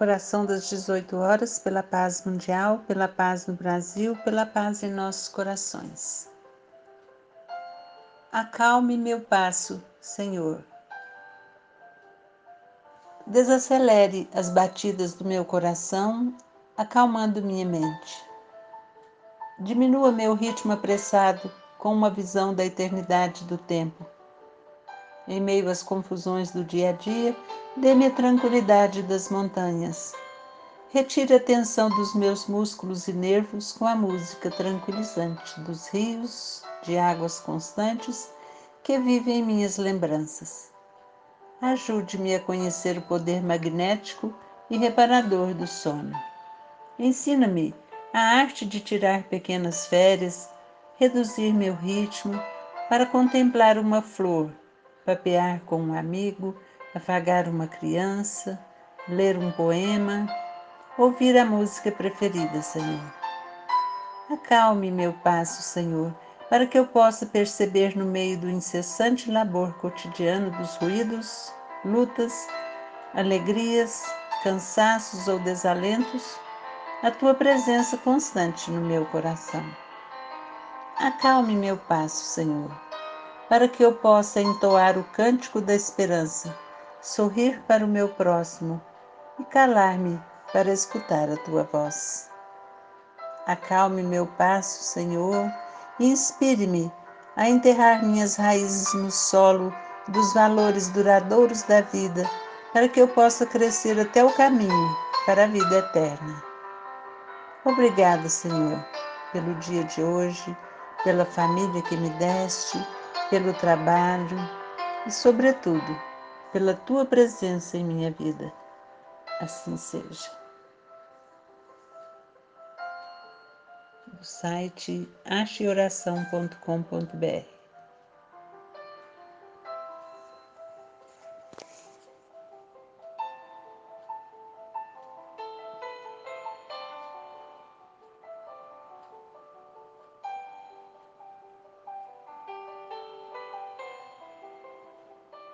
Oração das 18 horas pela paz mundial, pela paz no Brasil, pela paz em nossos corações. Acalme meu passo, Senhor. Desacelere as batidas do meu coração, acalmando minha mente. Diminua meu ritmo apressado com uma visão da eternidade do tempo. Em meio às confusões do dia a dia, Dê-me a tranquilidade das montanhas. Retire a tensão dos meus músculos e nervos com a música tranquilizante dos rios de águas constantes que vivem em minhas lembranças. Ajude-me a conhecer o poder magnético e reparador do sono. Ensina-me a arte de tirar pequenas férias, reduzir meu ritmo para contemplar uma flor, papear com um amigo afagar uma criança, ler um poema, ouvir a música preferida, Senhor. Acalme meu passo, Senhor, para que eu possa perceber no meio do incessante labor cotidiano dos ruídos, lutas, alegrias, cansaços ou desalentos, a tua presença constante no meu coração. Acalme meu passo, Senhor, para que eu possa entoar o cântico da esperança sorrir para o meu próximo e calar-me para escutar a tua voz. Acalme meu passo, Senhor, e inspire-me a enterrar minhas raízes no solo dos valores duradouros da vida, para que eu possa crescer até o caminho para a vida eterna. Obrigada, Senhor, pelo dia de hoje, pela família que me deste, pelo trabalho e, sobretudo, pela tua presença em minha vida. Assim seja. O site acheoração.com.br